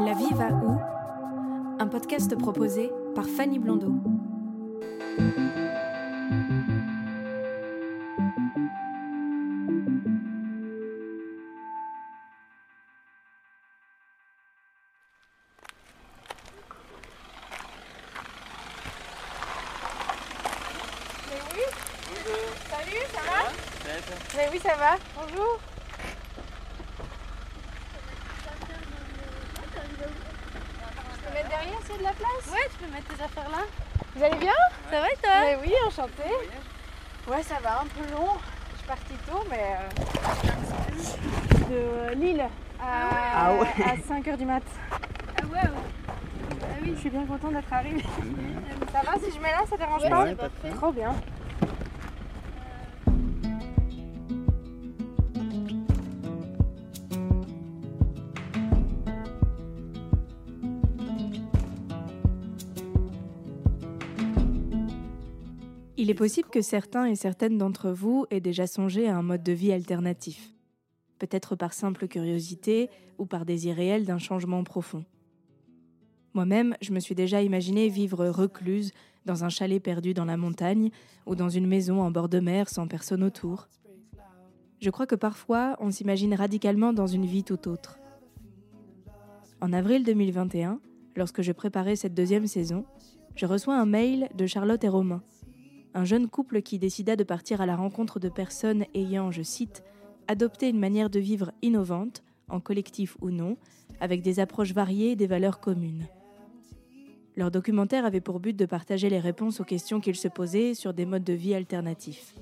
La vie va où? Un podcast proposé par Fanny Blondeau. Lille à, Ah ouais. à 5h du mat. Ah ouais, Ah oui. Je suis bien contente d'être arrivée. ça va si je mets là, ça dérange Ouais, pas. Trop bien. Il est possible que certains et certaines d'entre vous aient déjà songé à un mode de vie alternatif. Peut-être par simple curiosité ou par désir réel d'un changement profond. Moi-même, je me suis déjà imaginé vivre recluse dans un chalet perdu dans la montagne ou dans une maison en bord de mer sans personne autour. Je crois que parfois, on s'imagine radicalement dans une vie tout autre. En avril 2021, lorsque je préparais cette deuxième saison, je reçois un mail de Charlotte et Romain, un jeune couple qui décida de partir à la rencontre de personnes ayant, je cite, adopté une manière de vivre innovante, en collectif ou non, avec des approches variées et des valeurs communes. Leur documentaire avait pour but de partager les réponses aux questions qu'ils se posaient sur des modes de vie alternatifs.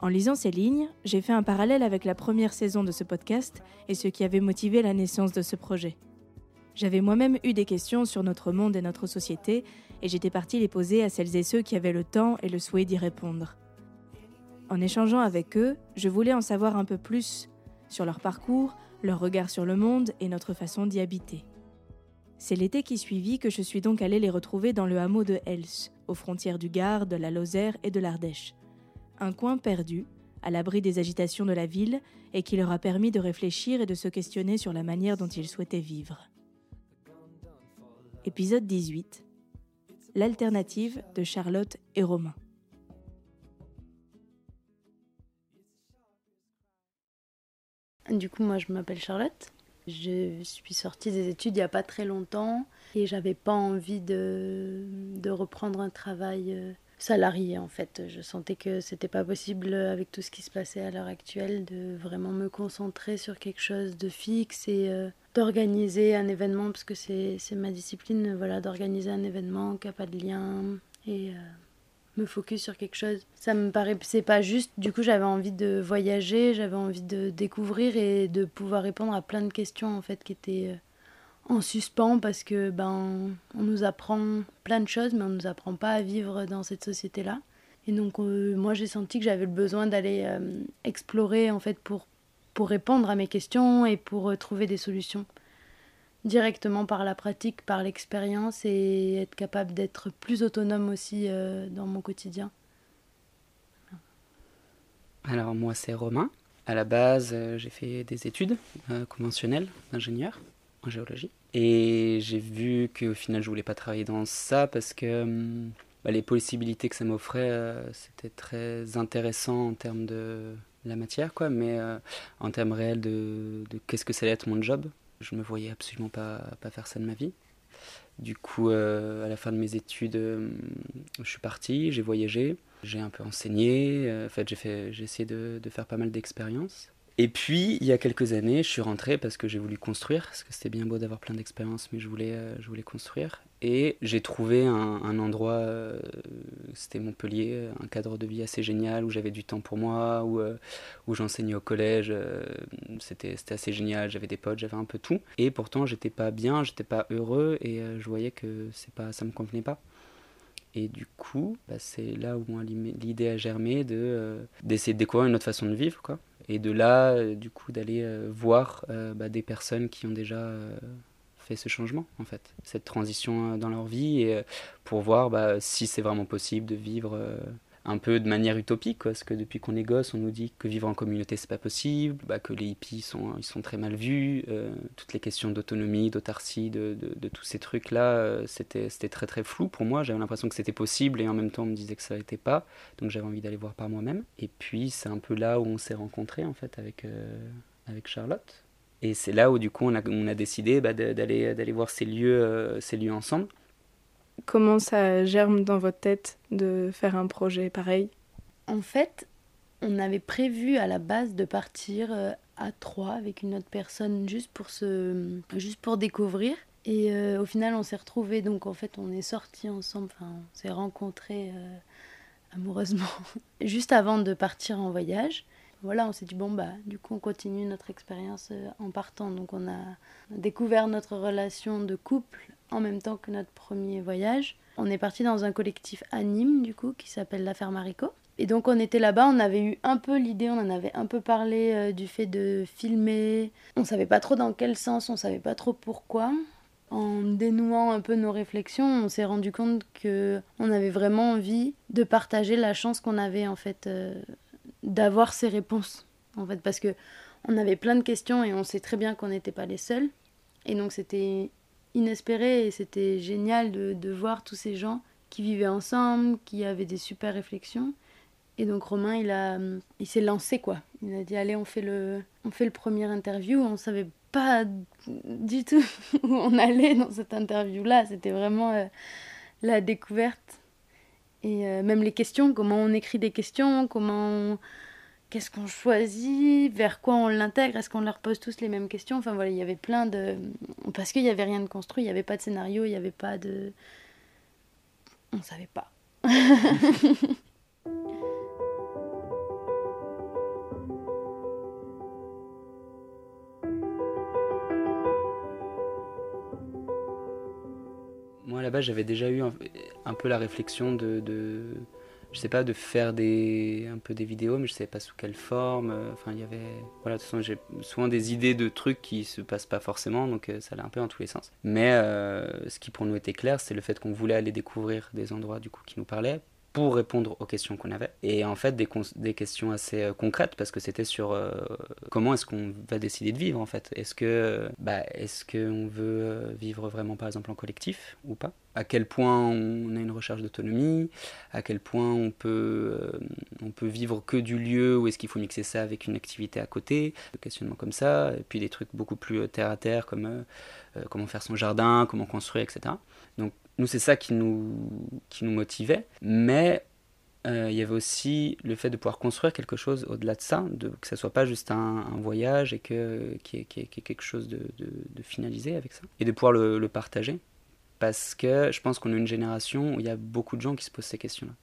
En lisant ces lignes, j'ai fait un parallèle avec la première saison de ce podcast et ce qui avait motivé la naissance de ce projet. J'avais moi-même eu des questions sur notre monde et notre société, et j'étais partie les poser à celles et ceux qui avaient le temps et le souhait d'y répondre. En échangeant avec eux, je voulais en savoir un peu plus sur leur parcours, leur regard sur le monde et notre façon d'y habiter. C'est l'été qui suivit que je suis donc allée les retrouver dans le hameau de Hels, aux frontières du Gard, de la Lozère et de l'Ardèche. Un coin perdu, à l'abri des agitations de la ville, et qui leur a permis de réfléchir et de se questionner sur la manière dont ils souhaitaient vivre. Épisode 18 L'alternative de Charlotte et Romain. Du coup, moi, je m'appelle Charlotte. Je suis sortie des études il n'y a pas très longtemps et j'avais pas envie de, de reprendre un travail euh, salarié en fait. Je sentais que c'était pas possible avec tout ce qui se passait à l'heure actuelle de vraiment me concentrer sur quelque chose de fixe et euh, d'organiser un événement parce que c'est ma discipline, voilà, d'organiser un événement qui n'a pas de lien et euh, me focus sur quelque chose. Ça me paraît, pas juste. Du coup, j'avais envie de voyager, j'avais envie de découvrir et de pouvoir répondre à plein de questions en fait qui étaient euh, en suspens parce que ben on nous apprend plein de choses, mais on nous apprend pas à vivre dans cette société là. Et donc euh, moi j'ai senti que j'avais le besoin d'aller euh, explorer en fait pour pour répondre à mes questions et pour trouver des solutions directement par la pratique, par l'expérience et être capable d'être plus autonome aussi euh, dans mon quotidien. Alors moi c'est Romain. À la base euh, j'ai fait des études euh, conventionnelles d'ingénieur en géologie. Et j'ai vu qu'au final je voulais pas travailler dans ça parce que hum, bah, les possibilités que ça m'offrait c'était très intéressant en termes de la matière quoi, mais en termes réels de, de qu'est-ce que ça allait être mon job, je me voyais absolument pas, pas faire ça de ma vie. Du coup, euh, à la fin de mes études, euh, je suis parti, j'ai voyagé, j'ai un peu enseigné. euh, en fait, j'ai essayé de faire pas mal d'expériences. Et puis, il y a quelques années, je suis rentré parce que j'ai voulu construire, parce que c'était bien beau d'avoir plein d'expériences, mais je voulais, euh, je voulais construire. Et j'ai trouvé un, endroit, euh, c'était Montpellier, un cadre de vie assez génial, où j'avais du temps pour moi, où, euh, j'enseignais au collège, c'était assez génial, j'avais des potes, j'avais un peu tout. Et pourtant, j'étais pas bien, j'étais pas heureux, et je voyais que pas, ça me convenait pas. Et du coup, bah, c'est là où l'idée a germé de, d'essayer de découvrir une autre façon de vivre, quoi et de là, euh, du coup, d'aller euh, voir euh, bah, des personnes qui ont déjà fait ce changement, en fait, cette transition dans leur vie, et pour voir bah, si c'est vraiment possible de vivre un peu de manière utopique, parce que depuis qu'on est gosse, on nous dit que vivre en communauté c'est pas possible, bah, que les hippies sont, ils sont très mal vus, euh, toutes les questions d'autonomie, d'autarcie, de, de, tous ces trucs-là, euh, c'était, très très flou pour moi. J'avais l'impression que c'était possible et en même temps on me disait que ça n'était pas, donc j'avais envie d'aller voir par moi-même. Et puis c'est un peu là où on s'est rencontrés en fait avec, euh, avec Charlotte. Et c'est là où du coup on a, on a décidé bah, d'aller, d'aller voir ces lieux, ces lieux ensemble. Comment ça germe dans votre tête de faire un projet pareil? En fait, on avait prévu à la base de partir euh, à trois avec une autre personne juste pour se juste pour découvrir. Et euh, au final on s'est retrouvés. Donc en fait on est sortis ensemble. Enfin on s'est rencontrés euh, amoureusement juste avant de partir en voyage voilà on s'est dit bon bah du coup on continue notre expérience en partant donc on a découvert notre relation de couple en même temps que notre premier voyage. On est parti dans un collectif anime du coup qui s'appelle La Ferme Haricot. Et donc on était là-bas, on avait eu un peu l'idée, on en avait un peu parlé euh, du fait de filmer. On savait pas trop dans quel sens, on savait pas trop pourquoi. En dénouant un peu nos réflexions, on s'est rendu compte que on avait vraiment envie de partager la chance qu'on avait en fait euh, d'avoir ces réponses. En fait parce que on avait plein de questions et on sait très bien qu'on n'était pas les seuls. Et donc c'était inespéré et c'était génial de, voir tous ces gens qui vivaient ensemble, qui avaient des super réflexions. Et donc Romain, il a, il s'est lancé quoi. Il a dit allez, on fait le, on fait le premier interview. On savait pas du tout où on allait dans cette interview-là. C'était vraiment euh, la découverte. Et euh, même les questions, comment on écrit des questions, comment qu'est-ce qu'on choisit, vers quoi on l'intègre, est-ce qu'on leur pose tous les mêmes questions? Enfin voilà, il y avait plein de... Parce qu'il n'y avait rien de construit, il n'y avait pas de scénario, il n'y avait pas de... On ne savait pas. j'avais déjà eu un, peu la réflexion de je sais pas, de faire des, un peu des vidéos, mais je sais pas sous quelle forme. Euh, enfin, il y avait. Voilà, de toute façon, j'ai souvent des idées de trucs qui se passent pas forcément, donc euh, ça allait un peu dans tous les sens. Mais euh, ce qui pour nous était clair, c'est le fait qu'on voulait aller découvrir des endroits du coup qui nous parlaient pour répondre aux questions qu'on avait. Et en fait, des, des questions assez euh, concrètes, parce que c'était sur euh, comment est-ce qu'on va décider de vivre, en fait. Est-ce que bah, est-ce qu'on veut euh, vivre vraiment, par exemple, en collectif ou pas? À quel point on a une recherche d'autonomie? À quel point on peut, on peut vivre que du lieu Ou est-ce qu'il faut mixer ça avec une activité à côté? Des questionnements comme ça. Et puis des trucs beaucoup plus terre-à-terre, comme comment faire son jardin, comment construire, etc. Donc nous, c'est ça qui nous, qui nous motivait. Mais euh, il y avait aussi le fait de pouvoir construire quelque chose au-delà de ça, de, que ça soit pas juste un, voyage et que, qu'il y, ait quelque chose de, finalisé avec ça. Et de pouvoir le, partager. Parce que je pense qu'on a une génération où il y a beaucoup de gens qui se posent ces questions-là.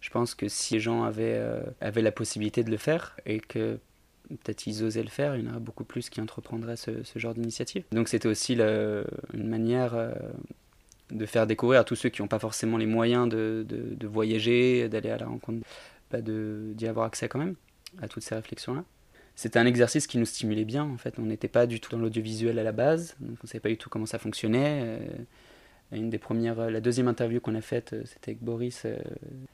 Je pense que si les gens avaient, euh, avaient la possibilité de le faire et que peut-être ils osaient le faire, il y en aurait beaucoup plus qui entreprendraient ce, ce genre d'initiative. Donc c'était aussi une manière euh, de faire découvrir à tous ceux qui n'ont pas forcément les moyens de, de, voyager, d'aller à la rencontre, bah d'y avoir accès quand même à toutes ces réflexions-là. C'était un exercice qui nous stimulait bien, en fait. On n'était pas du tout dans l'audiovisuel à la base, donc on ne savait pas du tout comment ça fonctionnait. Euh, une des premières, la deuxième interview qu'on a faite, euh, c'était avec Boris. Euh,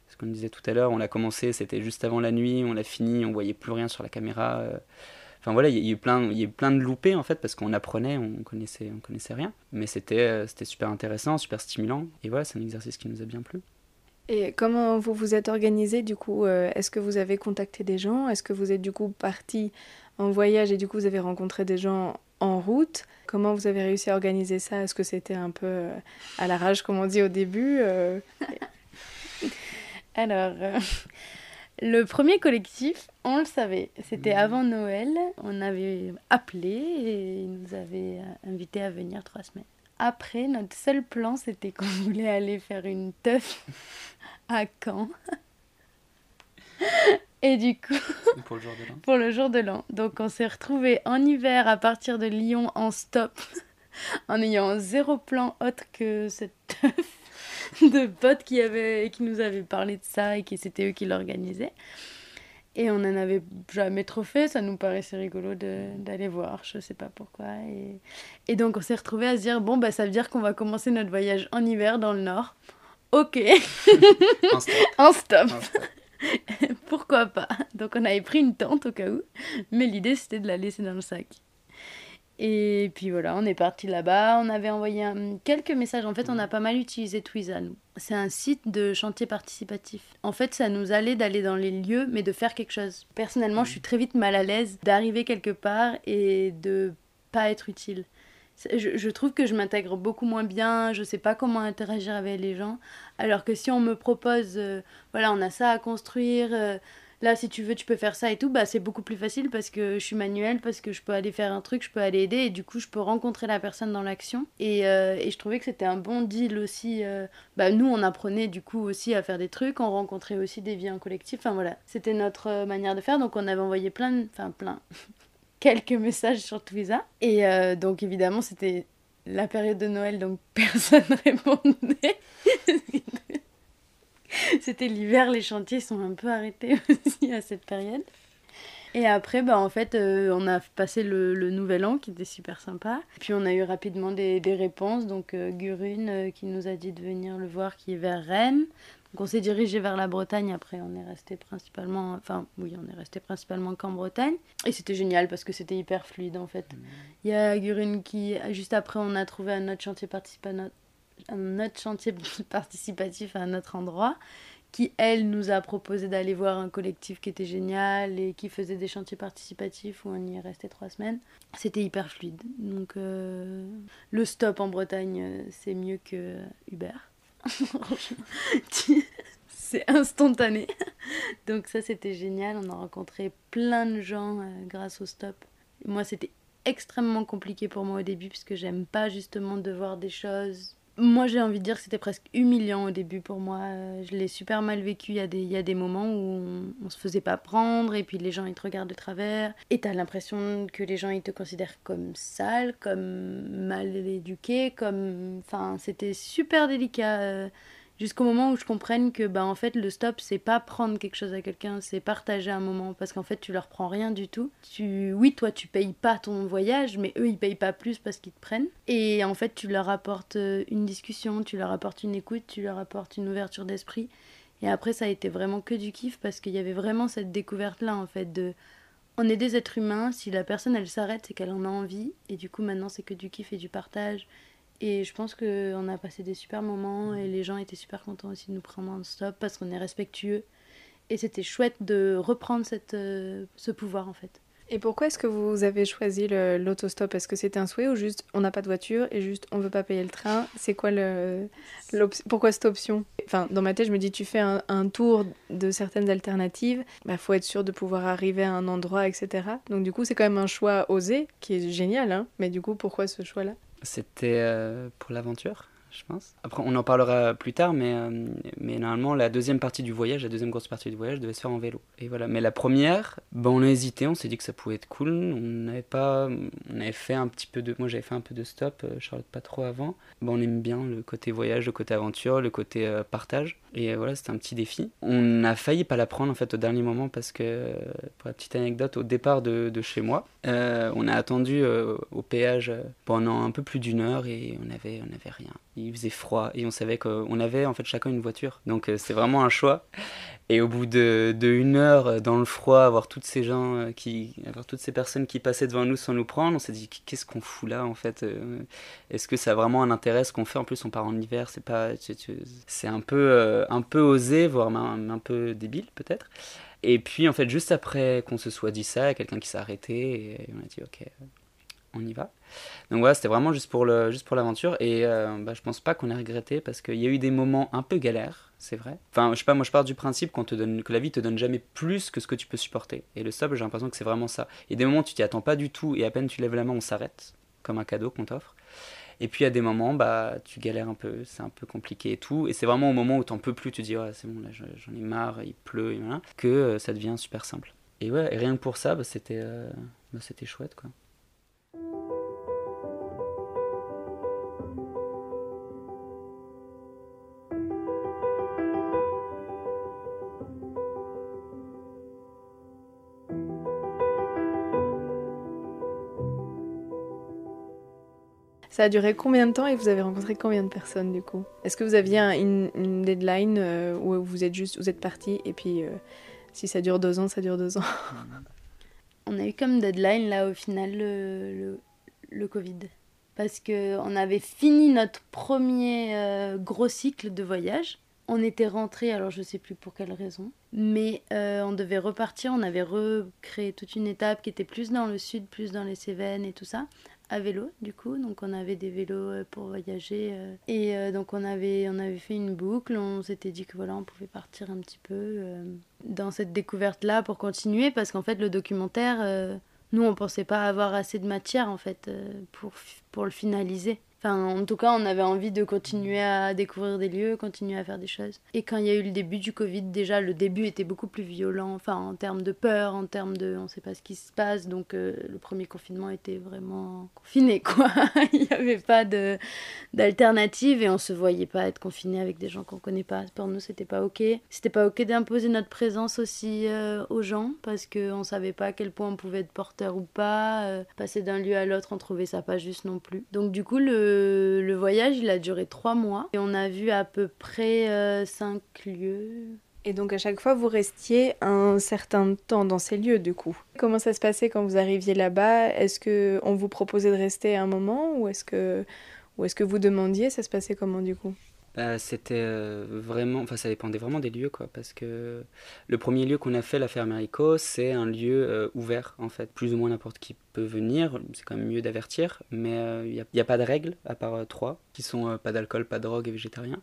ce qu'on disait tout à l'heure, on l'a commencé, c'était juste avant la nuit, on l'a fini, on voyait plus rien sur la caméra. Enfin voilà, il y, a eu plein, il y a plein de loupés en fait parce qu'on apprenait, on connaissait, on connaissait rien. Mais c'était, euh, c'était super intéressant, super stimulant. Et voilà, c'est un exercice qui nous a bien plu. Et comment vous vous êtes organisé du coup euh, Est-ce que vous avez contacté des gens? Est-ce que vous êtes du coup parti en voyage et du coup vous avez rencontré des gens en route? Comment vous avez réussi à organiser ça? Est-ce que c'était un peu euh, à la rage comme on dit au début Alors, Le premier collectif, on le savait. C'était avant Noël. On avait appelé et ils nous avaient invités à venir trois semaines. Après, notre seul plan, c'était qu'on voulait aller faire une teuf à Caen. Et du coup, Pour le jour de l'an. pour le jour de l'an. Donc on s'est retrouvés en hiver à partir de Lyon en stop, en ayant zéro plan autre que cette teuf de potes qui, avaient, qui nous avaient parlé de ça et qui c'était eux qui l'organisaient. Et on n'en avait jamais trop fait, ça nous paraissait rigolo d'aller voir, je sais pas pourquoi. Et, et donc on s'est retrouvés à se dire, bon, bah, ça veut dire qu'on va commencer notre voyage en hiver dans le nord. Ok, stop. en stop. Un stop. Pourquoi pas? Donc on avait pris une tente au cas où, mais l'idée c'était de la laisser dans le sac. Et puis voilà, on est parti là-bas, on avait envoyé un- quelques messages. En fait, on a pas mal utilisé nous. C'est un site de chantier participatif. En fait, ça nous allait d'aller dans les lieux, mais de faire quelque chose. Personnellement, je suis très vite mal à l'aise d'arriver quelque part et de pas être utile. Je trouve que je m'intègre beaucoup moins bien, je sais pas comment interagir avec les gens. Alors que si on me propose, euh, voilà, on a ça à construire, euh, là si tu veux tu peux faire ça et tout, bah c'est beaucoup plus facile parce que je suis manuelle, parce que je peux aller faire un truc, je peux aller aider et du coup je peux rencontrer la personne dans l'action. Et, euh, et je trouvais que c'était un bon deal aussi. euh, bah nous on apprenait du coup aussi à faire des trucs, on rencontrait aussi des vies en collectif, enfin voilà, c'était notre euh, manière de faire. Donc on avait envoyé plein, enfin plein, quelques messages sur Twitter. Et donc évidemment c'était la période de Noël, donc personne répondait. C'était l'hiver, les chantiers sont un peu arrêtés aussi à cette période. Et après, bah, en fait, euh, on a passé le, le nouvel an qui était super sympa. Puis on a eu rapidement des, des réponses. Donc euh, Gurune euh, qui nous a dit de venir le voir qui est vers Rennes. Donc on s'est dirigé vers la Bretagne. Après, on est resté principalement, enfin oui, on est resté principalement qu'en Bretagne. Et c'était génial parce que c'était hyper fluide en fait. Il y a Gurune qui, juste après, on a trouvé un autre chantier participatif, un autre chantier participatif à un autre endroit qui, elle, nous a proposé d'aller voir un collectif qui était génial et qui faisait des chantiers participatifs où on y est resté trois semaines. C'était hyper fluide. Donc, euh, le stop en Bretagne, euh, c'est mieux que Uber. C'est instantané. Donc, ça, c'était génial. On a rencontré plein de gens euh, grâce au stop. Moi, c'était extrêmement compliqué pour moi au début parce que j'aime pas justement devoir des choses moi, j'ai envie de dire que c'était presque humiliant au début pour moi. Euh, Je l'ai super mal vécu. Il y, a des, il y a des moments où on, on se faisait pas prendre et puis les gens ils te regardent de travers. Et t'as l'impression que les gens ils te considèrent comme sale, comme mal éduqué, comme. Enfin, c'était super délicat. Jusqu'au moment où je comprenne que bah, en fait le stop c'est pas prendre quelque chose à quelqu'un, c'est partager un moment. Parce qu'en fait tu leur prends rien du tout. Tu oui, toi tu payes pas ton voyage mais eux ils payent pas plus parce qu'ils te prennent. Et en fait tu leur apportes euh, une discussion, tu leur apportes une écoute, tu leur apportes une ouverture d'esprit. Et après ça a été vraiment que du kiff parce qu'il y avait vraiment cette découverte là en fait de on est des êtres humains, si la personne elle s'arrête c'est qu'elle en a envie. Et du coup maintenant c'est que du kiff et du partage et je pense qu'on a passé des super moments et les gens étaient super contents aussi de nous prendre en stop parce qu'on est respectueux. Et c'était chouette de reprendre cette, euh, ce pouvoir en fait. Et pourquoi est-ce que vous avez choisi l'autostop? Est-ce que c'était un souhait ou juste on n'a pas de voiture et juste on veut pas payer le train? C'est quoi le pourquoi cette option? Enfin, dans ma tête, je me dis tu fais un, tour de certaines alternatives, bah faut être sûr de pouvoir arriver à un endroit, etc. Donc du coup, c'est quand même un choix osé qui est génial, hein. Mais du coup, pourquoi ce choix-là? C'était euh, pour l'aventure, je pense. Après, on en parlera plus tard, mais, euh, mais normalement, la deuxième partie du voyage, la deuxième grosse partie du voyage devait se faire en vélo. Et voilà. Mais la première, ben, on a hésité, on s'est dit que ça pouvait être cool. On n'avait pas. On avait fait un petit peu de. Moi, j'avais fait un peu de stop, euh, Charlotte pas trop avant. Ben, on aime bien le côté voyage, le côté aventure, le côté partage. Et euh, voilà, c'était un petit défi. On a failli pas la prendre en fait au dernier moment parce que, euh, pour la petite anecdote, au départ de, de chez moi, euh, on a attendu au péage pendant un peu plus d'une heure et on avait, on avait rien. Il faisait froid et on savait qu'on avait en fait chacun une voiture. Donc c'est vraiment un choix. Et au bout de, de une heure euh, dans le froid, avoir toutes ces gens euh, avoir toutes ces personnes qui passaient devant nous sans nous prendre, on s'est dit qu'est-ce qu'on fout là en fait euh, Est-ce que ça a vraiment un intérêt ce qu'on fait? En plus, on part en hiver, c'est pas, c'est un peu, un peu osé, voire même un peu débile peut-être. Et puis en fait, juste après qu'on se soit dit ça, il y a quelqu'un qui s'est arrêté et on a dit ok, on y va. Donc voilà, c'était vraiment juste pour le, juste pour l'aventure. Et euh, bah, je pense pas qu'on ait regretté parce qu'il y a eu des moments un peu galères, c'est vrai. Enfin, je sais pas, moi je pars du principe qu'on te donne, que la vie te donne jamais plus que ce que tu peux supporter. Et le stop, j'ai l'impression que c'est vraiment ça. Il y a des moments où tu t'y attends pas du tout et à peine tu lèves la main, on s'arrête, comme un cadeau qu'on t'offre. Et puis à des moments, bah, tu galères un peu, c'est un peu compliqué et tout. Et c'est vraiment au moment où t'en peux plus, tu dis, ouais, c'est bon, là j'en ai marre, il pleut, et voilà, que euh, ça devient super simple. Et ouais, et rien que pour ça, bah, c'était euh, bah, c'était chouette, quoi. Ça a duré combien de temps et vous avez rencontré combien de personnes du coup? Est-ce que vous aviez un- une, deadline euh, où vous êtes juste vous êtes parti et puis euh, si ça dure deux ans, ça dure deux ans? On a eu comme deadline là au final le, Covid. Parce qu'on avait fini notre premier euh, gros cycle de voyage. On était rentré, alors je sais plus pour quelle raison, mais on devait repartir. On avait recréé toute une étape qui était plus dans le sud, plus dans les Cévennes et tout ça, à vélo du coup. Donc on avait des vélos euh, pour voyager. euh. et euh, donc on avait, on avait fait une boucle. On s'était dit que voilà, on pouvait partir un petit peu dans cette découverte-là pour continuer parce qu'en fait le documentaire. nous, on pensait pas avoir assez de matière en fait pour, pour le finaliser. Enfin, en tout cas, on avait envie de continuer à découvrir des lieux, continuer à faire des choses. Et quand il y a eu le début du Covid, déjà, le début était beaucoup plus violent, enfin, en termes de peur, en termes de on sait pas ce qui se passe. Donc, euh, le premier confinement était vraiment confiné, quoi. il n'y avait pas d'alternative et on se voyait pas être confiné avec des gens qu'on connaît pas. Pour nous, c'était pas ok. C'était pas ok d'imposer notre présence aussi euh, aux gens parce qu'on savait pas à quel point on pouvait être porteur ou pas. Euh, passer d'un lieu à l'autre, on trouvait ça pas juste non plus. Donc, du coup, le, le voyage, il a duré trois mois et on a vu à peu près euh, cinq lieux. Et donc à chaque fois vous restiez un certain temps dans ces lieux du coup. Comment ça se passait quand vous arriviez là-bas? Est-ce que on vous proposait de rester un moment ou est-ce que ou est-ce que vous demandiez? Ça se passait comment du coup? Bah, c'était euh, vraiment, enfin ça dépendait vraiment des lieux quoi, parce que le premier lieu qu'on a fait, la Ferme Marico, c'est un lieu euh, ouvert en fait, plus ou moins n'importe qui peut venir, c'est quand même mieux d'avertir, mais il n'y a, pas de règles à part euh, trois, qui sont euh, pas d'alcool, pas de drogue et végétarien.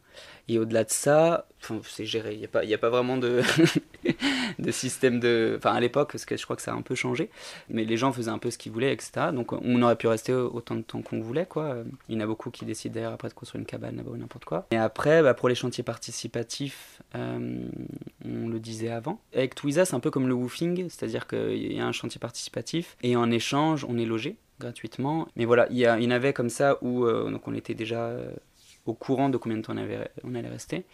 Et au-delà de ça, c'est géré, il n'y a, pas- a pas vraiment de, de système de... Enfin à l'époque, parce que je crois que ça a un peu changé, mais les gens faisaient un peu ce qu'ils voulaient, etc. Donc on aurait pu rester autant de temps qu'on voulait, quoi. Il y en a beaucoup qui décident d'ailleurs après de construire une cabane là-bas ou n'importe quoi. Et après, bah, pour les chantiers participatifs, euh, on le disait avant. Avec Twiza, c'est un peu comme le woofing, c'est-à-dire qu'il y a un chantier participatif et en échange, on est logé gratuitement. Mais voilà, il y, en avait comme ça où euh, donc on était déjà euh, au courant de combien de temps on, allait rester.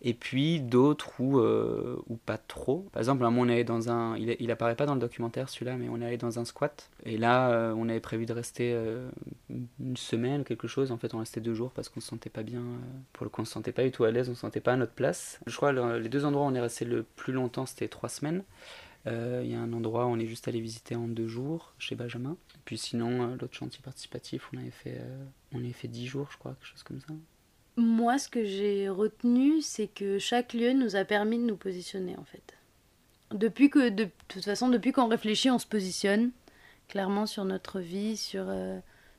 Et puis d'autres où, euh, où pas trop. Par exemple, un moment, on allé dans un. Il, apparaît pas dans le documentaire celui-là, mais on allé dans un squat. Et là, on avait prévu de rester une semaine, quelque chose. En fait, on restait deux jours parce qu'on se sentait pas bien. pour le coup, on se sentait pas du tout à l'aise, on se sentait pas à notre place. Je crois le- les deux endroits où on est resté le plus longtemps, c'était trois semaines. Euh, Il y a un endroit où on est juste allé visiter en deux jours, chez Benjamin. Puis sinon, euh, l'autre chantier participatif, on avait fait, euh, on avait fait dix jours, je crois, quelque chose comme ça. Moi, ce que j'ai retenu, c'est que chaque lieu nous a permis de nous positionner, en fait. Depuis que, de, toute façon, depuis qu'on réfléchit, on se positionne clairement sur notre vie, sur,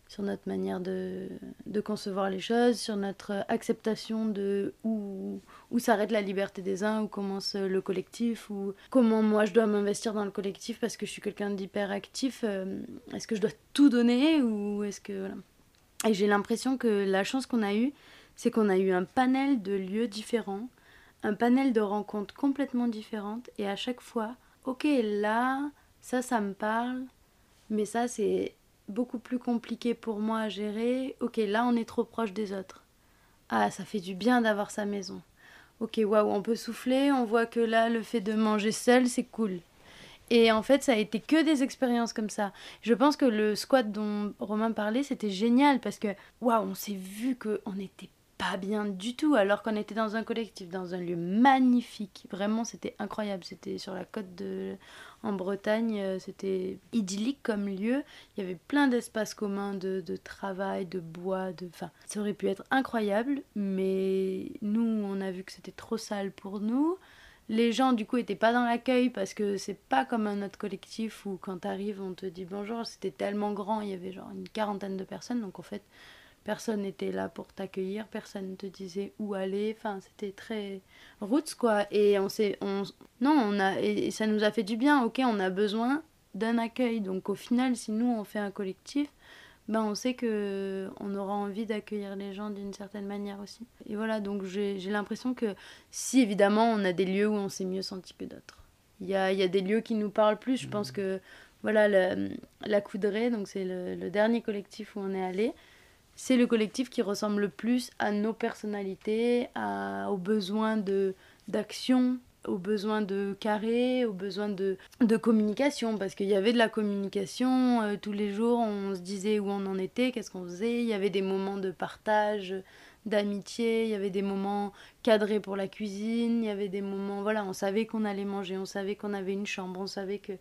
sur notre manière de, de concevoir les choses, sur notre acceptation de où, où s'arrête la liberté des uns, où commence le collectif, ou comment moi je dois m'investir dans le collectif parce que je suis quelqu'un d'hyper actif. euh, est-ce que je dois tout donner ou est-ce que. Voilà. Et j'ai l'impression que la chance qu'on a eue, c'est qu'on a eu un panel de lieux différents, un panel de rencontres complètement différentes, et à chaque fois, ok, là, ça, ça me parle, mais ça, c'est beaucoup plus compliqué pour moi à gérer. Ok, là, on est trop proche des autres. Ah, ça fait du bien d'avoir sa maison. Ok, waouh, on peut souffler, on voit que là, le fait de manger seul, c'est cool. Et en fait, ça a été que des expériences comme ça. Je pense que le squat dont Romain parlait, c'était génial parce que, waouh, on s'est vu qu'on n'était pas bien du tout alors qu'on était dans un collectif, dans un lieu magnifique. Vraiment, c'était incroyable. C'était sur la côte de... en Bretagne, euh, c'était idyllique comme lieu. Il y avait plein d'espaces communs de, de travail, de bois, de... Enfin, ça aurait pu être incroyable, mais nous, on a vu que c'était trop sale pour nous. les gens du coup étaient pas dans l'accueil parce que c'est pas comme un autre collectif où quand t'arrives on te dit bonjour c'était tellement grand il y avait genre une quarantaine de personnes donc en fait personne n'était là pour t'accueillir personne ne te disait où aller enfin c'était très roots quoi et on s'est on non on a et ça nous a fait du bien ok on a besoin d'un accueil donc au final si nous on fait un collectif ben on sait que on aura envie d'accueillir les gens d'une certaine manière aussi. Et voilà, donc j'ai l'impression que si évidemment on a des lieux où on s'est mieux senti que d'autres. Il y a, y a, des lieux qui nous parlent plus. Je mmh. pense que voilà, la, la Coudrée, donc c'est le, le, dernier collectif où on est allé. C'est le collectif qui ressemble le plus à nos personnalités, à, aux besoins d'action, aux besoins de carré, aux besoins de, de communication, parce qu'il y avait de la communication, euh, tous les jours on se disait où on en était, qu'est-ce qu'on faisait, il y avait des moments de partage, d'amitié, il y avait des moments cadrés pour la cuisine, il y avait des moments, voilà, on savait qu'on allait manger, on savait qu'on avait une chambre, on savait que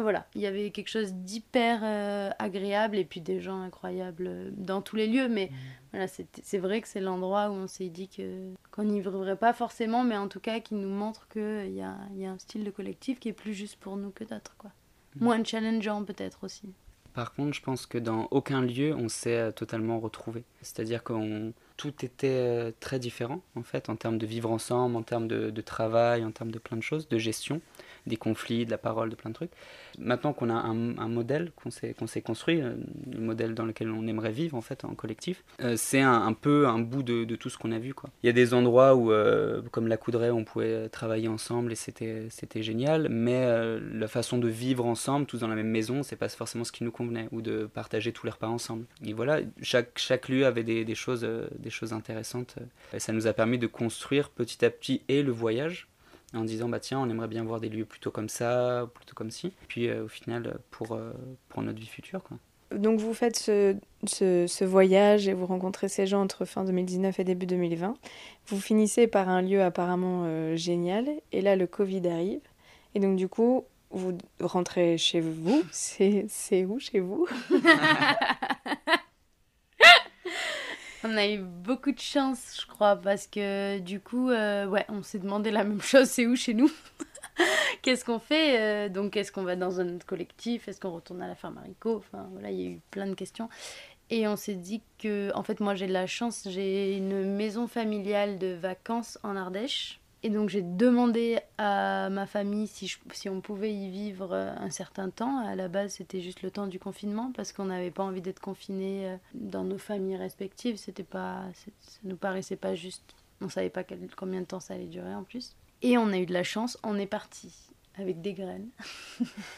voilà, il y avait quelque chose d'hyper euh, agréable et puis des gens incroyables euh, dans tous les lieux. Mais mmh. voilà, c'est vrai que c'est l'endroit où on s'est dit que qu'on n'y vivrait pas forcément, mais en tout cas qui nous montre qu'il y a, y a un style de collectif qui est plus juste pour nous que d'autres. quoi. Mmh. Moins challengeant peut-être aussi. Par contre, je pense que dans aucun lieu on s'est euh, totalement retrouvé. C'est-à-dire qu'on tout était très différent en fait en termes de vivre ensemble, en termes de, de travail, en termes de plein de choses, de gestion des conflits, de la parole, de plein de trucs. Maintenant qu'on a un, modèle qu'on s'est, construit, euh, le modèle dans lequel on aimerait vivre en fait en collectif, euh, c'est un, peu un bout de, tout ce qu'on a vu. Il y a des endroits où, euh, comme la Coudray, on pouvait travailler ensemble et c'était, génial, mais la façon de vivre ensemble, tous dans la même maison, c'est pas forcément ce qui nous convenait, ou de partager tous les repas ensemble. Et voilà, chaque, lieu avait des, des choses, des choses intéressantes. Et ça nous a permis de construire petit à petit et le voyage, en disant bah tiens on aimerait bien voir des lieux plutôt comme ça plutôt comme ci. Puis euh, au final pour euh, pour notre vie future quoi. Donc vous faites ce, ce, ce, voyage et vous rencontrez ces gens entre fin 2019 et début 2020 vous finissez par un lieu apparemment euh, génial et là le Covid arrive. Et donc du coup vous rentrez chez vous. C'est où chez vous? On a eu beaucoup de chance, je crois, parce que du coup, euh, on s'est demandé la même chose, c'est où chez nous Qu'est-ce qu'on fait euh, Donc, est-ce qu'on va dans un collectif Est-ce qu'on retourne à la ferme haricot Enfin, voilà, il y a eu plein de questions. Et on s'est dit que, en fait, moi j'ai de la chance, j'ai une maison familiale de vacances en Ardèche. Et donc j'ai demandé à ma famille si, on pouvait y vivre euh, un certain temps. À la base, c'était juste le temps du confinement parce qu'on n'avait pas envie d'être confinés euh, dans nos familles respectives. C'était pas, ça nous paraissait pas juste. On savait pas combien de temps ça allait durer en plus. Et on a eu de la chance, on est parti avec des graines,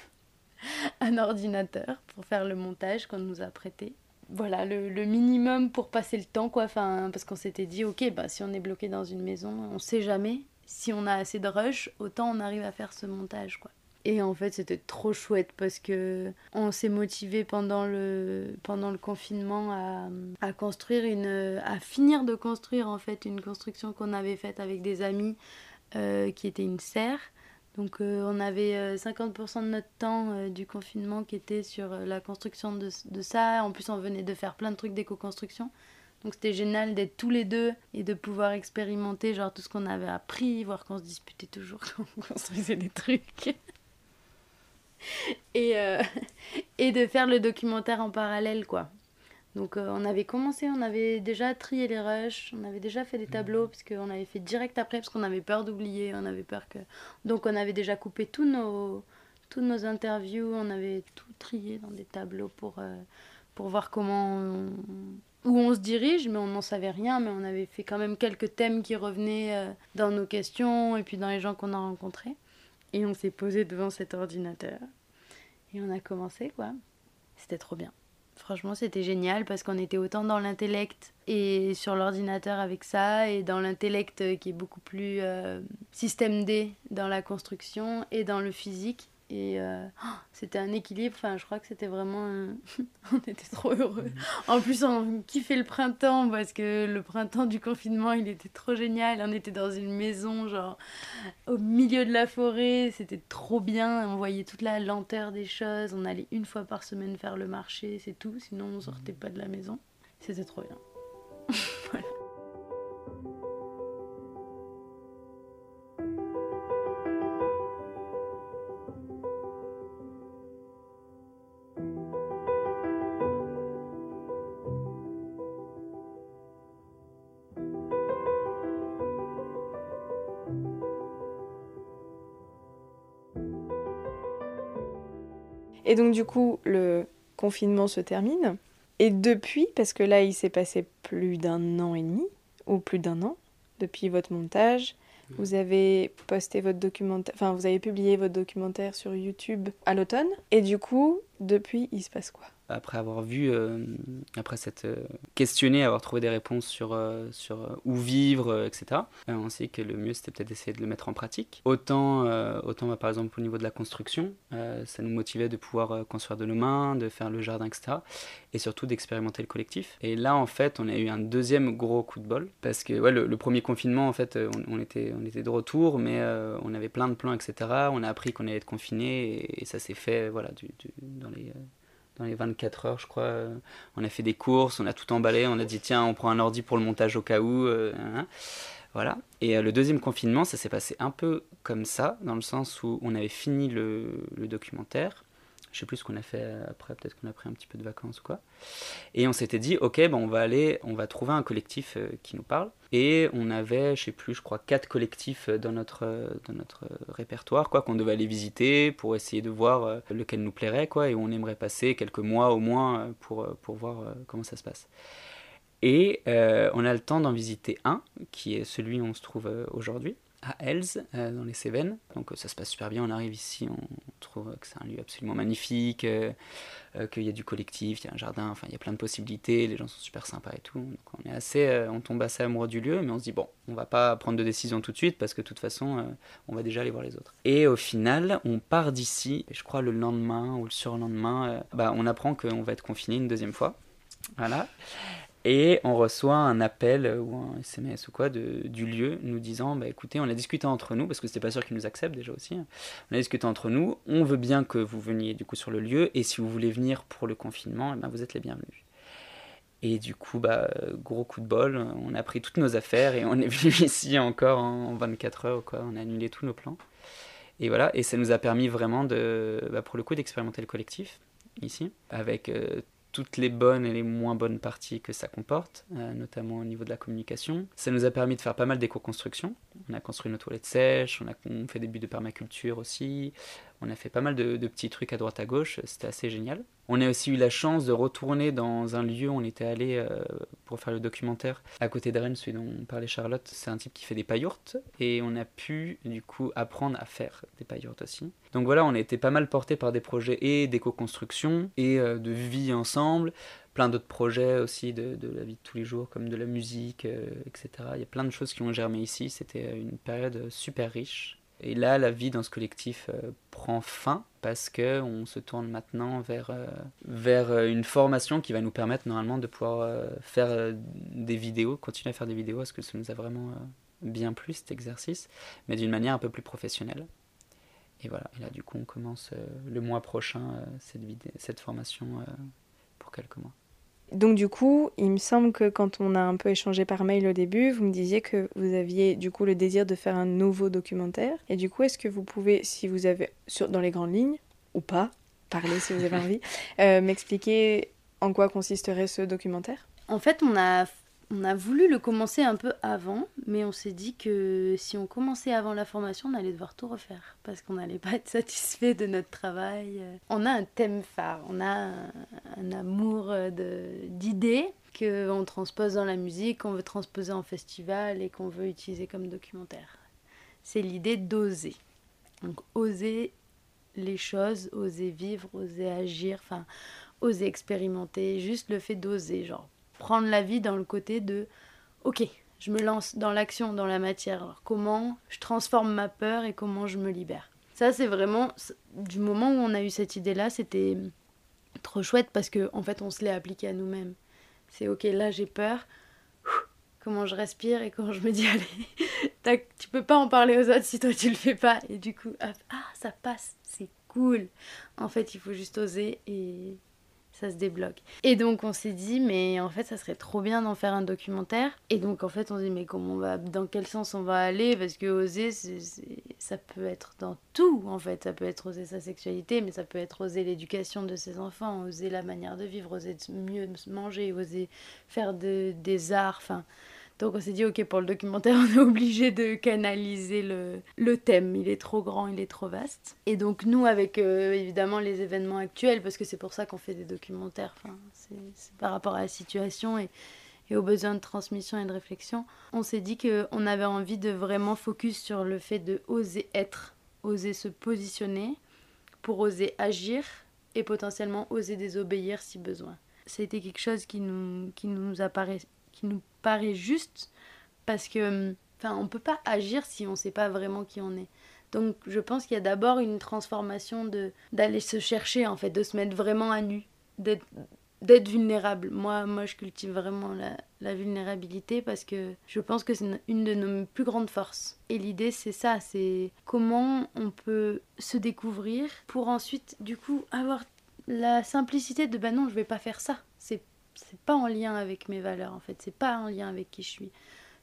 un ordinateur pour faire le montage qu'on nous a prêté voilà le, minimum pour passer le temps quoi enfin parce qu'on s'était dit ok bah si on est bloqué dans une maison on sait jamais si on a assez de rush, autant on arrive à faire ce montage, quoi. Et en fait, c'était trop chouette parce que on s'est motivé pendant le, pendant le confinement à, à, construire une, à finir de construire en fait une construction qu'on avait faite avec des amis euh, qui était une serre. Donc euh, on avait 50% euh, de notre temps du confinement qui était sur la construction de, de, ça. En plus, on venait de faire plein de trucs d'éco-construction. Donc c'était génial d'être tous les deux et de pouvoir expérimenter genre tout ce qu'on avait appris, voir qu'on se disputait toujours quand on construisait des trucs. et, euh, et de faire le documentaire en parallèle quoi. Donc euh, on avait commencé, on avait déjà trié les rushs, on avait déjà fait des tableaux parce qu'on avait fait direct après parce qu'on avait peur d'oublier, on avait peur que... Donc on avait déjà coupé tous nos, tous nos interviews, on avait tout trié dans des tableaux pour, euh, pour voir comment... On où on se dirige, mais on n'en savait rien, mais on avait fait quand même quelques thèmes qui revenaient euh, dans nos questions et puis dans les gens qu'on a rencontrés. Et on s'est posé devant cet ordinateur. Et on a commencé, quoi. C'était trop bien. Franchement, c'était génial parce qu'on était autant dans l'intellect et sur l'ordinateur avec ça, et dans l'intellect qui est beaucoup plus euh, système D dans la construction et dans le physique. Et euh, oh, c'était un équilibre, enfin, je crois que c'était vraiment. on était trop heureux. En plus, on kiffait le printemps parce que le printemps du confinement, il était trop génial. On était dans une maison, genre, au milieu de la forêt. C'était trop bien. On voyait toute la lenteur des choses. On allait une fois par semaine faire le marché, c'est tout. Sinon, on sortait pas de la maison. C'était trop bien. Et donc du coup, le confinement se termine. Et depuis, parce que là, il s'est passé plus d'un an et demi, ou plus d'un an, depuis votre montage, vous avez posté votre documentaire, enfin, vous avez publié votre documentaire sur YouTube à l'automne. Et du coup, depuis, il se passe quoi? Après avoir vu, euh, après s'être euh, questionné, avoir trouvé des réponses sur, euh, sur où vivre, etc., on dit que le mieux c'était peut-être d'essayer de le mettre en pratique. Autant, autant bah, par exemple au niveau de la construction, ça nous motivait de pouvoir construire de nos mains, de faire le jardin, etc., et surtout d'expérimenter le collectif. Et là, en fait, on a eu un deuxième gros coup de bol, parce que le, premier confinement, en fait, on, était, on était de retour, mais on avait plein de plans, etc., on a appris qu'on allait être confiné, et, ça s'est fait voilà, dans les dans les 24 heures, je crois. Euh, on a fait des courses, on a tout emballé, on a dit tiens, on prend un ordi pour le montage au cas où. Euh, hein, hein. voilà. Et euh, le deuxième confinement, ça s'est passé un peu comme ça, dans le sens où on avait fini le, le documentaire. Je sais plus ce qu'on a fait après, peut-être qu'on a pris un petit peu de vacances ou quoi. Et on s'était dit, ok, bon, on va aller, on va trouver un collectif qui nous parle. Et on avait, je sais plus, je crois, quatre collectifs dans notre, dans notre répertoire, quoi, qu'on devait aller visiter pour essayer de voir euh, lequel nous plairait, quoi, et on aimerait passer quelques mois au moins euh, pour, euh, pour voir comment ça se passe. Et on a le temps d'en visiter un, qui est celui où on se trouve aujourd'hui à Elz, euh, dans les Cévennes. Donc euh, ça se passe super bien, on arrive ici, on trouve que c'est un lieu absolument magnifique, euh, qu'il y a du collectif, il y a un jardin, enfin il y a plein de possibilités, les gens sont super sympas et tout. On est assez, on tombe assez amoureux du lieu, mais on se dit bon, on va pas prendre de décision tout de suite parce que de toute façon, on va déjà aller voir les autres. Et au final, on part d'ici, je crois le lendemain ou le surlendemain, bah, on apprend qu'on va être confiné une deuxième fois. Voilà. Et on reçoit un appel ou un SMS ou quoi de, du lieu nous disant bah écoutez, on a discuté entre nous, parce que c'était pas sûr qu'ils nous acceptent déjà aussi. Hein. On a discuté entre nous, on veut bien que vous veniez du coup sur le lieu, et si vous voulez venir pour le confinement, eh ben, vous êtes les bienvenus. Et du coup, bah, gros coup de bol, on a pris toutes nos affaires et on est venu ici encore en 24 heures, quoi. on a annulé tous nos plans. Et voilà, et ça nous a permis vraiment de, bah, pour le coup, d'expérimenter le collectif ici, avec euh, toutes les bonnes et les moins bonnes parties que ça comporte, euh, notamment au niveau de la communication. Ça nous a permis de faire pas mal d'éco-construction. On a construit nos toilettes sèches, on a fait des buts de permaculture aussi, on a fait pas mal de, petits trucs à droite à gauche, c'était assez génial. On a aussi eu la chance de retourner dans un lieu où on était allé euh, pour faire le documentaire à côté de Rennes, celui dont parlait Charlotte. C'est un type qui fait des paillourtes et on a pu du coup apprendre à faire des paillourtes aussi. Donc voilà, on a été pas mal porté par des projets et d'éco-construction et euh, de vie ensemble plein d'autres projets aussi de, la vie de tous les jours, comme de la musique, euh, etc. Il y a plein de choses qui ont germé ici. C'était une période super riche. Et là, la vie dans ce collectif euh, prend fin parce que on se tourne maintenant vers, euh, vers euh, une formation qui va nous permettre normalement de pouvoir faire des vidéos, continuer à faire des vidéos, parce que ça nous a vraiment bien plu cet exercice, mais d'une manière un peu plus professionnelle. Et voilà, et là du coup on commence le mois prochain cette, cette formation pour quelques mois. Donc du coup, il me semble que quand on a un peu échangé par mail au début, vous me disiez que vous aviez du coup le désir de faire un nouveau documentaire. Et du coup, est-ce que vous pouvez, si vous avez, sur, dans les grandes lignes, ou pas, parler si vous avez envie, euh, m'expliquer en quoi consisterait ce documentaire? En fait, on a on a voulu le commencer un peu avant, mais on s'est dit que si on commençait avant la formation, on allait devoir tout refaire parce qu'on n'allait pas être satisfait de notre travail. On a un thème phare, on a un, amour d'idées qu'on transpose dans la musique, qu'on veut transposer en festival et qu'on veut utiliser comme documentaire. C'est l'idée d'oser. Donc oser les choses, oser vivre, oser agir, enfin oser expérimenter, juste le fait d'oser, genre prendre la vie dans le côté de ok, je me lance dans l'action, dans la matière. Alors, comment je transforme ma peur et comment je me libère? Ça, c'est vraiment du moment où on a eu cette idée-là, c'était trop chouette parce que en fait, on se l'est appliqué à nous-mêmes. C'est ok, là j'ai peur. Comment je respire et comment je me dis allez, tu peux pas en parler aux autres si toi tu le fais pas. Et du coup, ah ça passe, c'est cool. En fait, il faut juste oser et se débloque. Et donc on s'est dit mais en fait ça serait trop bien d'en faire un documentaire. Et donc en fait on s'est dit mais comment on va, dans quel sens on va aller? Parce que oser ça peut être dans tout en fait. Ça peut être oser sa sexualité mais ça peut être oser l'éducation de ses enfants, oser la manière de vivre, oser mieux manger, oser faire des arts, enfin Donc on s'est dit, ok, pour le documentaire, on est obligé de canaliser le, le thème. Il est trop grand, il est trop vaste. Et donc nous, avec euh, évidemment les événements actuels, parce que c'est pour ça qu'on fait des documentaires, enfin, c'est par rapport à la situation et, et aux besoins de transmission et de réflexion, on s'est dit qu'on avait envie de vraiment focus sur le fait de oser être, oser se positionner, pour oser agir et potentiellement oser désobéir si besoin. Été quelque chose qui nous, qui nous apparaît qui nous paraît juste parce que enfin on peut pas agir si on sait pas vraiment qui on est. Donc je pense qu'il y a d'abord une transformation de d'aller se chercher en fait, de se mettre vraiment à nu, d'être d'être vulnérable. Moi, moi, je cultive vraiment la, vulnérabilité parce que je pense que c'est une de nos plus grandes forces. Et l'idée, c'est ça, c'est comment on peut se découvrir pour ensuite, du coup, avoir la simplicité de, ben non, je vais pas faire ça. C'est c'est pas en lien avec mes valeurs en fait, c'est pas en lien avec qui je suis.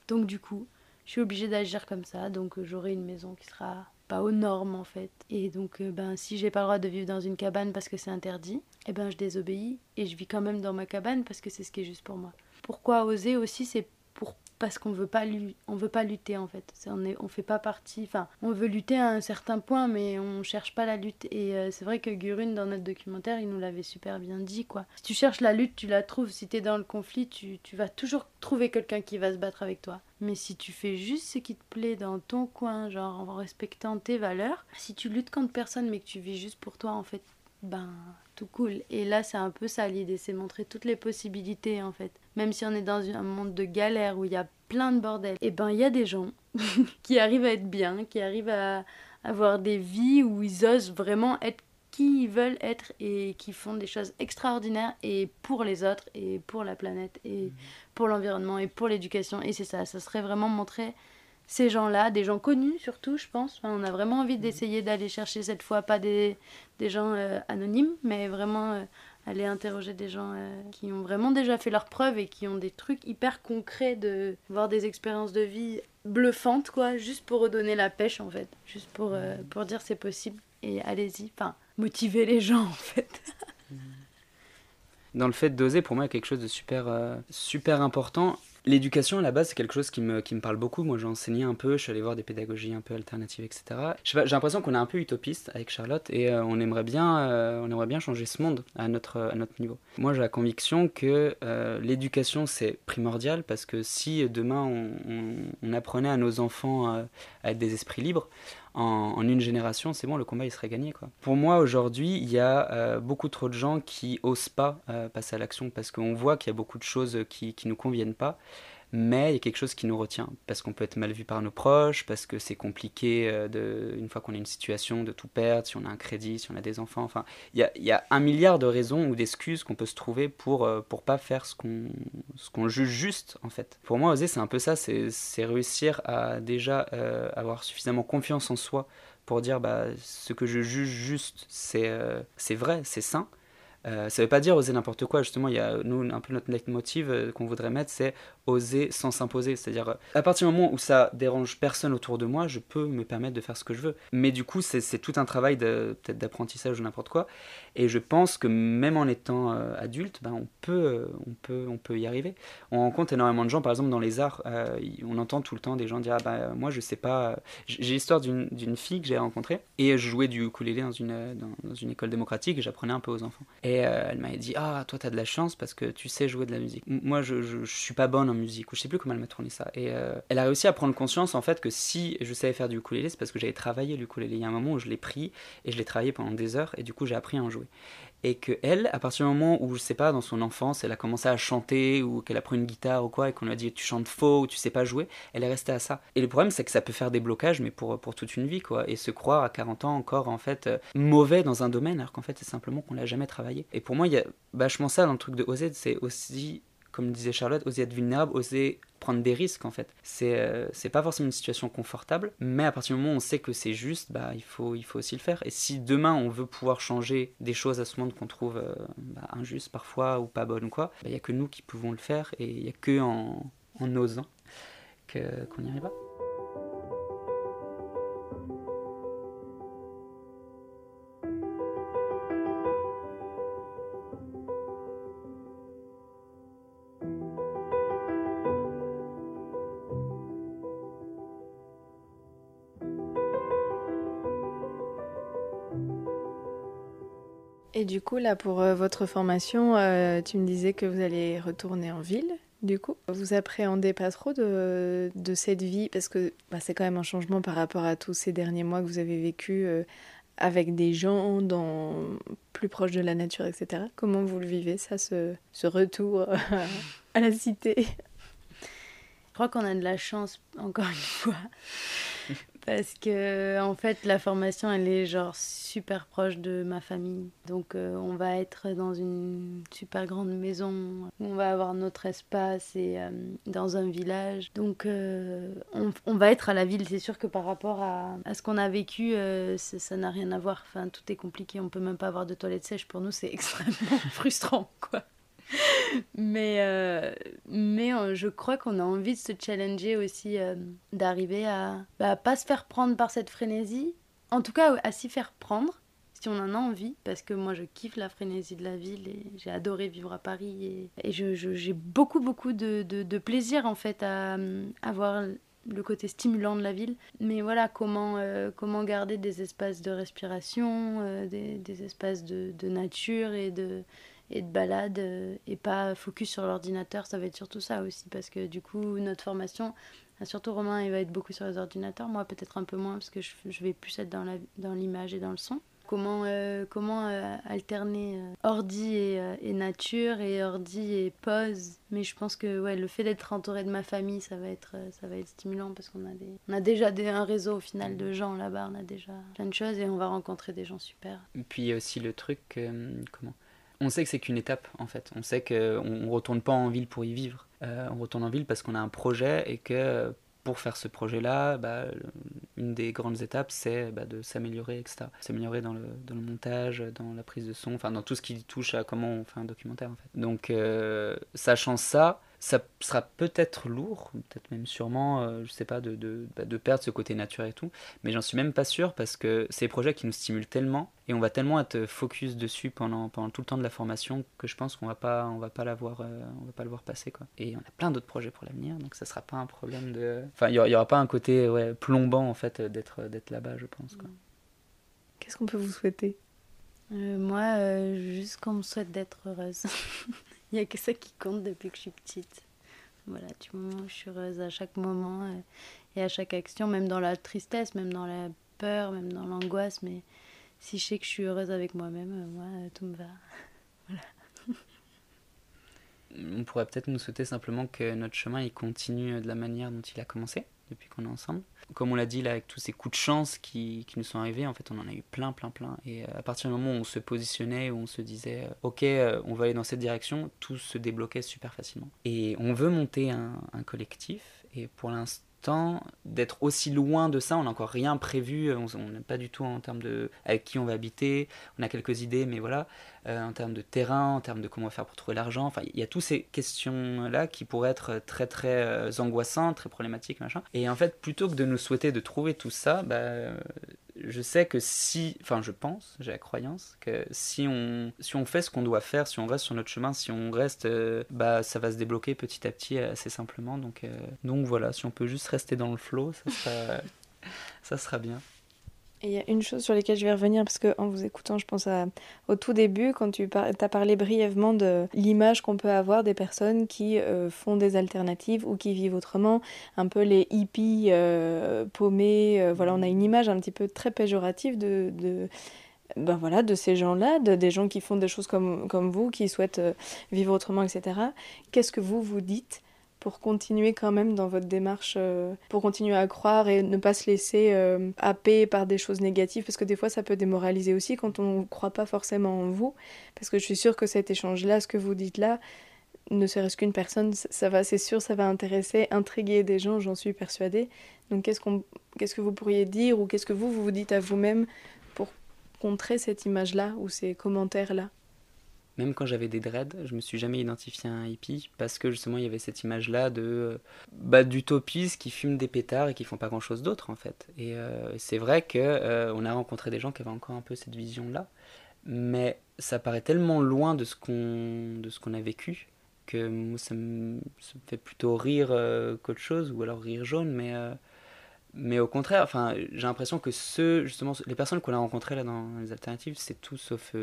Donc du coup, je suis obligée d'agir comme ça, donc euh, j'aurai une maison qui sera pas aux normes en fait. Et donc euh, ben si j'ai pas le droit de vivre dans une cabane parce que c'est interdit, eh ben je désobéis et je vis quand même dans ma cabane parce que c'est ce qui est juste pour moi. Pourquoi oser aussi c'est pour parce qu'on veut pas on veut pas lutter en fait. On est fait pas partie enfin on veut lutter à un certain point mais on cherche pas la lutte. Et euh, c'est vrai que Gurun dans notre documentaire il nous l'avait super bien dit quoi. Si tu cherches la lutte tu la trouves. Si tu es dans le conflit tu, tu vas toujours trouver quelqu'un qui va se battre avec toi. Mais si tu fais juste ce qui te plaît dans ton coin genre en respectant tes valeurs si tu luttes contre personne mais que tu vis juste pour toi en fait ben tout cool. Et là, c'est un peu ça l'idée, c'est montrer toutes les possibilités en fait. Même si on est dans un monde de galère où il y a plein de bordel, et eh ben il y a des gens qui arrivent à être bien, qui arrivent à avoir des vies où ils osent vraiment être qui ils veulent être et qui font des choses extraordinaires et pour les autres et pour la planète et mmh. pour l'environnement et pour l'éducation. Et c'est ça, ça serait vraiment montrer ces gens-là, des gens connus surtout, je pense. on a vraiment envie d'essayer d'aller chercher cette fois pas des, des gens euh, anonymes, mais vraiment euh, aller interroger des gens euh, qui ont vraiment déjà fait leurs preuves et qui ont des trucs hyper concrets, de voir des expériences de vie bluffantes, quoi, juste pour redonner la pêche en fait, juste pour, pour dire c'est possible et allez-y, enfin, motiver les gens en fait. Dans le fait d'oser, pour moi, quelque chose de super, super important L'éducation à la base, c'est quelque chose qui me, qui me parle beaucoup. Moi, j'ai enseigné un peu, je suis allé voir des pédagogies un peu alternatives, etc. J'ai l'impression qu'on est un peu utopiste avec Charlotte et euh, on, aimerait bien, euh, on aimerait bien changer ce monde à notre, à notre niveau. Moi, j'ai la conviction que euh, l'éducation, c'est primordial parce que si demain on, on apprenait à nos enfants à être des esprits libres, en, une génération, c'est bon, le combat il serait gagné. Pour moi, aujourd'hui, il y a euh, beaucoup trop de gens qui osent pas euh, passer à l'action parce qu'on voit qu'il y a beaucoup de choses qui ne nous conviennent pas mais il y a quelque chose qui nous retient, parce qu'on peut être mal vu par nos proches, parce que c'est compliqué, euh, une fois qu'on est une situation, de tout perdre, si on a un crédit, si on a des enfants, enfin, il y a, a, un milliard de raisons ou d'excuses qu'on peut se trouver pour euh, pour pas faire ce qu'on juge juste, en fait. Pour moi, oser, c'est un peu ça, c'est réussir à déjà euh, avoir suffisamment confiance en soi pour dire, bah, ce que je juge juste, c'est vrai, c'est sain, euh, ça ne veut pas dire oser n'importe quoi, justement, il y a nous, un peu notre leitmotiv euh, qu'on voudrait mettre, c'est oser sans s'imposer. C'est-à-dire, euh, à partir du moment où ça dérange personne autour de moi, je peux me permettre de faire ce que je veux. Mais du coup, c'est tout un travail d'apprentissage ou n'importe quoi. Et je pense que même en étant adulte, ben, on, peut, on, peut, on peut y arriver. On rencontre énormément de gens, par exemple, dans les arts, on entend tout le temps des gens dire ah, bah, Moi, je sais pas. J'ai l'histoire d'une fille que j'ai rencontrée, et je jouais du ukulélé dans une, dans, une école démocratique, et j'apprenais un peu aux enfants. Et euh, elle m'avait dit Ah, toi, t'as de la chance parce que tu sais jouer de la musique. Moi, je, je, suis pas bonne en musique, ou je sais plus comment elle m'a tourné ça. Et euh, elle a réussi à prendre conscience en fait que si je savais faire du ukulélé, c'est parce que j'avais travaillé l'ukulélé. Il y a un moment où je l'ai pris et je l'ai travaillé pendant des heures, et du coup, j'ai appris à en jouer et que elle, à partir du moment où je sais pas, dans son enfance, elle a commencé à chanter ou qu'elle a pris une guitare ou quoi et qu'on lui a dit tu chantes faux ou tu sais pas jouer, elle est restée à ça. Et le problème c'est que ça peut faire des blocages mais pour pour toute une vie quoi et se croire à 40 ans encore en fait euh, mauvais dans un domaine alors qu'en fait c'est simplement qu'on l'a jamais travaillé. Et pour moi il y a vachement ça dans le truc de oser, c'est aussi comme disait Charlotte, oser être vulnérable, oser prendre des risques en fait. C'est euh, pas forcément une situation confortable, mais à partir du moment où on sait que c'est juste, bah il faut, il faut aussi le faire. Et si demain on veut pouvoir changer des choses à ce monde qu'on trouve euh, bah, injustes parfois ou pas bonnes ou quoi, il bah, n'y a que nous qui pouvons le faire et il n'y a que en, en osant qu'on y arrivera. Du coup, là, pour euh, votre formation, euh, tu me disais que vous allez retourner en ville. Du coup, vous appréhendez pas trop de, cette vie? Parce que bah, c'est quand même un changement par rapport à tous ces derniers mois que vous avez vécu euh, avec des gens plus proches de la nature, etc. Comment vous le vivez, ça, ce, ce retour à la cité? Je crois qu'on a de la chance, encore une fois, parce que en fait la formation elle est genre super proche de ma famille. Donc euh, on va être dans une super grande maison on va avoir notre espace et euh, dans un village. Donc euh, on, va être à la ville. C'est sûr que par rapport à, à ce qu'on a vécu ça n'a rien à voir. Enfin tout est compliqué. On peut même pas avoir de toilettes sèches. Pour nous c'est extrêmement frustrant quoi mais euh, mais euh, je crois qu'on a envie de se challenger aussi, euh, d'arriver à bah, pas se faire prendre par cette frénésie, en tout cas à s'y faire prendre si on en a envie, parce que moi je kiffe la frénésie de la ville et j'ai adoré vivre à Paris et, et j'ai beaucoup beaucoup de, de, plaisir en fait à, à voir le côté stimulant de la ville. Mais voilà, comment, comment garder des espaces de respiration, des, espaces de, nature et de, et de balade euh, et pas focus sur l'ordinateur, ça va être surtout ça aussi parce que du coup notre formation, surtout Romain il va être beaucoup sur les ordinateurs, moi peut-être un peu moins parce que je, vais plus être dans, dans l'image et dans le son. Comment, euh, comment euh, alterner ordi et, nature et ordi et pause. Mais je pense que ouais, le fait d'être entouré de ma famille, ça va être, ça va être stimulant parce qu'on a, a déjà un réseau au final de gens là-bas, on a déjà plein de choses et on va rencontrer des gens super. Et puis aussi le truc, comment on sait que c'est qu'une étape en fait. On sait qu'on ne retourne pas en ville pour y vivre. Euh, on retourne en ville parce qu'on a un projet et que pour faire ce projet-là, bah, une des grandes étapes, c'est bah, de s'améliorer, etc. S'améliorer dans le, dans le montage, dans la prise de son, enfin dans tout ce qui touche à comment on fait un documentaire en fait. Donc, euh, sachant ça, ça sera peut-être lourd, peut-être même sûrement, euh, je sais pas, de, de, bah, de, perdre ce côté nature et tout, mais j'en suis même pas sûr parce que c'est des projets qui nous stimulent tellement et on va tellement être focus dessus pendant, pendant tout le temps de la formation que je pense qu'on va pas, on va pas l'avoir, euh, on va pas le voir passer quoi. Et on a plein d'autres projets pour l'avenir, donc ça sera pas un problème de, enfin il y, y, aura pas un côté ouais, plombant en fait d'être d'être là-bas, je pense quoi. Qu'est-ce qu'on peut vous souhaiter? Euh, Moi, euh, juste qu'on me souhaite d'être heureuse. Il n'y a que ça qui compte depuis que je suis petite. Voilà, du moment je suis heureuse à chaque moment euh, et à chaque action, même dans la tristesse, même dans la peur, même dans l'angoisse. Mais si je sais que je suis heureuse avec moi-même, euh, moi, euh, tout me va. voilà. On pourrait peut-être nous souhaiter simplement que notre chemin il continue de la manière dont il a commencé depuis qu'on est ensemble. Comme on l'a dit là, avec tous ces coups de chance qui, nous sont arrivés, en fait, on en a eu plein, plein, plein. Et à partir du moment où on se positionnait, où on se disait, ok, on va aller dans cette direction, tout se débloquait super facilement. Et on veut monter un collectif, et pour l'instant, d'être aussi loin de ça. On n'a encore rien prévu. On n'a pas du tout en termes de avec qui on va habiter. On a quelques idées, mais voilà. Euh, en termes de terrain, en termes de comment faire pour trouver l'argent. Enfin, il y a toutes ces questions-là qui pourraient être très très euh, angoissantes, très problématiques, machin. Et en fait, plutôt que de nous souhaiter de trouver tout ça, bah, je sais que si, enfin, je pense, j'ai la croyance que si on, si on fait ce qu'on doit faire, si on reste sur notre chemin, si on reste, euh, bah, ça va se débloquer petit à petit assez simplement. Donc, euh, donc voilà, si on peut juste rester dans le flow, ça sera, ça sera bien. Et il y a une chose sur laquelle je vais revenir, parce qu'en vous écoutant, je pense au tout début, quand tu as parlé brièvement de l'image qu'on peut avoir des personnes qui euh, font des alternatives ou qui vivent autrement, un peu les hippies euh, paumés. Euh, voilà, on a une image un petit peu très péjorative de, de, ben voilà, de ces gens-là, de, des gens qui font des choses comme, comme vous, qui souhaitent vivre autrement, etc. Qu'est-ce que vous vous dites pour continuer quand même dans votre démarche, euh, pour continuer à croire et ne pas se laisser euh, happer par des choses négatives, parce que des fois ça peut démoraliser aussi quand on ne croit pas forcément en vous, parce que je suis sûre que cet échange-là, ce que vous dites là, ne serait-ce qu'une personne, ça va, c'est sûr, ça va intéresser, intriguer des gens, j'en suis persuadée. Donc qu'est-ce, qu'on, qu'est-ce que vous pourriez dire ou qu'est-ce que vous, vous vous dites à vous-même pour contrer cette image-là ou ces commentaires-là? Même quand j'avais des dreads, je me suis jamais identifié à un hippie parce que justement il y avait cette image-là de bah, d'utopistes qui fument des pétards et qui font pas grand-chose d'autre en fait. Et euh, c'est vrai que euh, on a rencontré des gens qui avaient encore un peu cette vision-là, mais ça paraît tellement loin de ce qu'on de ce qu'on a vécu que moi, ça, me, fait plutôt rire euh, qu'autre chose ou alors rire jaune, mais euh, mais au contraire, enfin j'ai l'impression que ceux justement les personnes qu'on a rencontrées là dans les alternatives, c'est tout sauf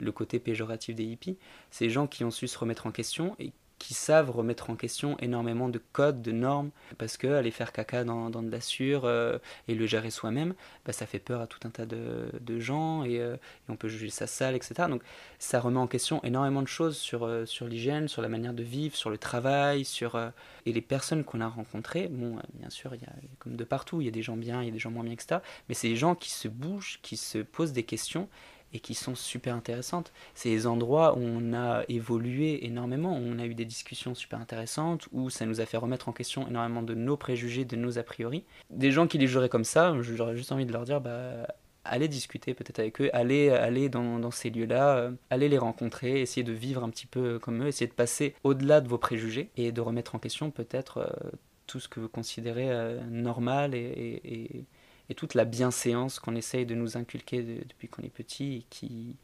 le côté péjoratif des hippies. Des gens qui ont su se remettre en question et qui savent remettre en question énormément de codes, de normes, parce que aller faire caca dans, dans de la sûre euh, et le gérer soi-même, bah, ça fait peur à tout un tas de, de gens et, euh, on peut juger ça sale, etc. Donc ça remet en question énormément de choses sur, euh, sur l'hygiène, sur la manière de vivre, sur le travail, sur et les personnes qu'on a rencontrées. Bon, bien sûr, il y a comme de partout, il y a des gens bien, il y a des gens moins bien, etc. Mais c'est des gens qui se bougent, qui se posent des questions et qui sont super intéressantes. C'est des endroits où on a évolué énormément, où on a eu des discussions super intéressantes, où ça nous a fait remettre en question énormément de nos préjugés, de nos a priori. Des gens qui les juraient comme ça, j'aurais juste envie de leur dire, bah, allez discuter peut-être avec eux, allez, allez dans, ces lieux-là, euh, allez les rencontrer, essayer de vivre un petit peu comme eux, essayer de passer au-delà de vos préjugés et de remettre en question peut-être euh, tout ce que vous considérez euh, normal et et toute la bienséance qu'on essaye de nous inculquer depuis qu'on est petit et qui,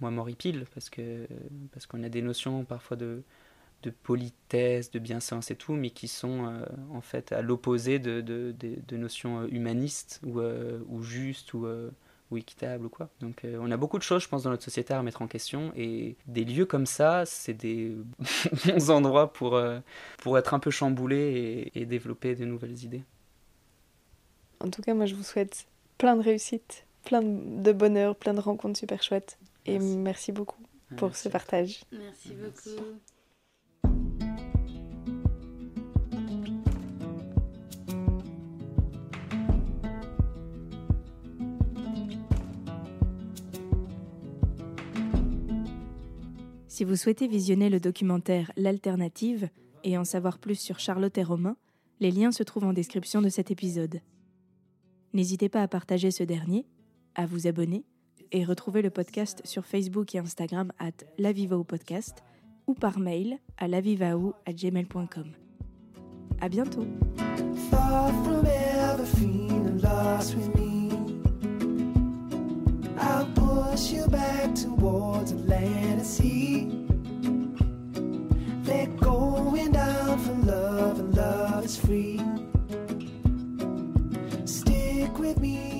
moi, m'horripile parce que parce qu'on a des notions parfois de, de politesse, de bienséance et tout, mais qui sont euh, en fait à l'opposé de, de, notions euh, humanistes ou, euh, ou justes ou, ou équitables ou quoi. Donc on a beaucoup de choses, je pense, dans notre société à remettre en question et des lieux comme ça, c'est des bons endroits pour, pour être un peu chamboulé et développer de nouvelles idées. En tout cas, moi, je vous souhaite plein de réussite, plein de bonheur, plein de rencontres super chouettes. Et merci, merci beaucoup pour merci. ce partage. Merci beaucoup. Si vous souhaitez visionner le documentaire L'Alternative et en savoir plus sur Charlotte et Romain, les liens se trouvent en description de cet épisode. N'hésitez pas à partager ce dernier, à vous abonner et retrouver le podcast sur Facebook et Instagram at lavivao podcast ou par mail à lavivao at gmail.com. À bientôt! Stick with me. and I